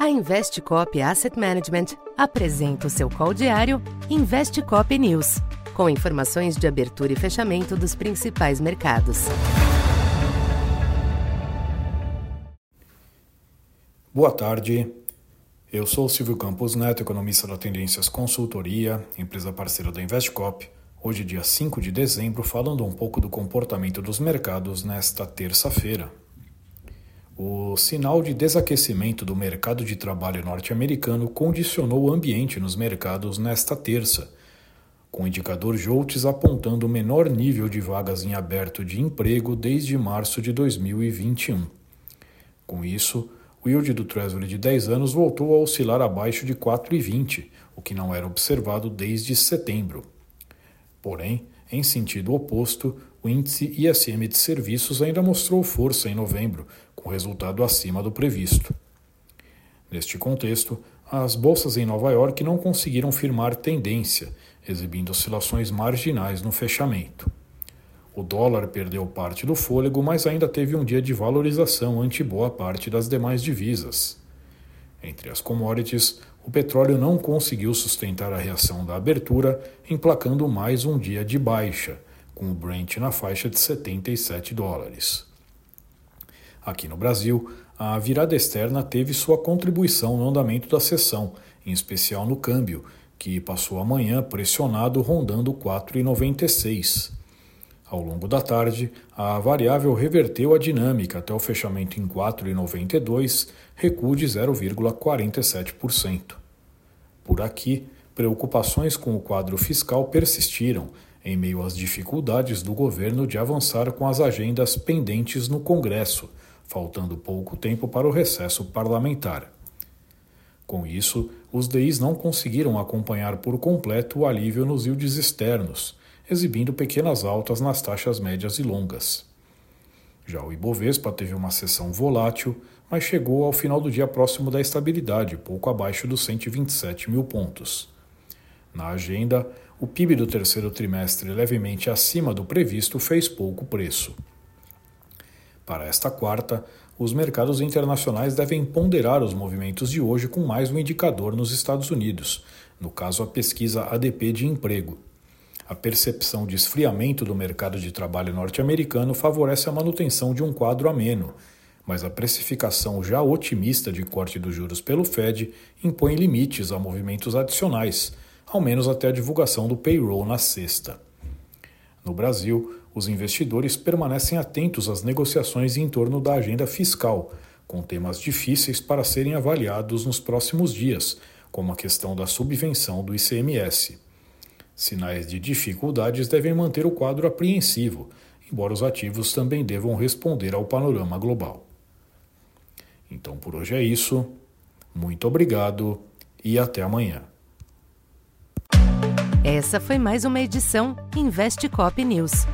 A Investcop Asset Management apresenta o seu call diário Investcop News, com informações de abertura e fechamento dos principais mercados. Boa tarde. Eu sou Silvio Campos Neto, economista da Tendências Consultoria, empresa parceira da Investcop. Hoje, dia 5 de dezembro, falando um pouco do comportamento dos mercados nesta terça-feira. O sinal de desaquecimento do mercado de trabalho norte-americano condicionou o ambiente nos mercados nesta terça, com o indicador JOLTS apontando o menor nível de vagas em aberto de emprego desde março de 2021. Com isso, o yield do Treasury de 10 anos voltou a oscilar abaixo de 4,20, o que não era observado desde setembro. Porém, em sentido oposto, o índice ISM de serviços ainda mostrou força em novembro, com resultado acima do previsto. Neste contexto, as bolsas em Nova York não conseguiram firmar tendência, exibindo oscilações marginais no fechamento. O dólar perdeu parte do fôlego, mas ainda teve um dia de valorização ante boa parte das demais divisas. Entre as commodities, o petróleo não conseguiu sustentar a reação da abertura, emplacando mais um dia de baixa, com o Brent na faixa de 77 dólares. Aqui no Brasil, a virada externa teve sua contribuição no andamento da sessão, em especial no câmbio, que passou a manhã pressionado rondando 4,96. Ao longo da tarde, a variável reverteu a dinâmica até o fechamento em 4,92, recuo de 0,47%. Por aqui, preocupações com o quadro fiscal persistiram, em meio às dificuldades do governo de avançar com as agendas pendentes no Congresso faltando pouco tempo para o recesso parlamentar. Com isso, os DIs não conseguiram acompanhar por completo o alívio nos yields externos, exibindo pequenas altas nas taxas médias e longas. Já o Ibovespa teve uma sessão volátil, mas chegou ao final do dia próximo da estabilidade, pouco abaixo dos 127 mil pontos. Na agenda, o PIB do terceiro trimestre, levemente acima do previsto, fez pouco preço. Para esta quarta, os mercados internacionais devem ponderar os movimentos de hoje com mais um indicador nos Estados Unidos, no caso a pesquisa ADP de emprego. A percepção de esfriamento do mercado de trabalho norte-americano favorece a manutenção de um quadro ameno, mas a precificação já otimista de corte dos juros pelo Fed impõe limites a movimentos adicionais, ao menos até a divulgação do payroll na sexta. No Brasil, os investidores permanecem atentos às negociações em torno da agenda fiscal, com temas difíceis para serem avaliados nos próximos dias, como a questão da subvenção do ICMS. Sinais de dificuldades devem manter o quadro apreensivo, embora os ativos também devam responder ao panorama global. Então por hoje é isso. Muito obrigado e até amanhã. Essa foi mais uma edição Investe Cop News.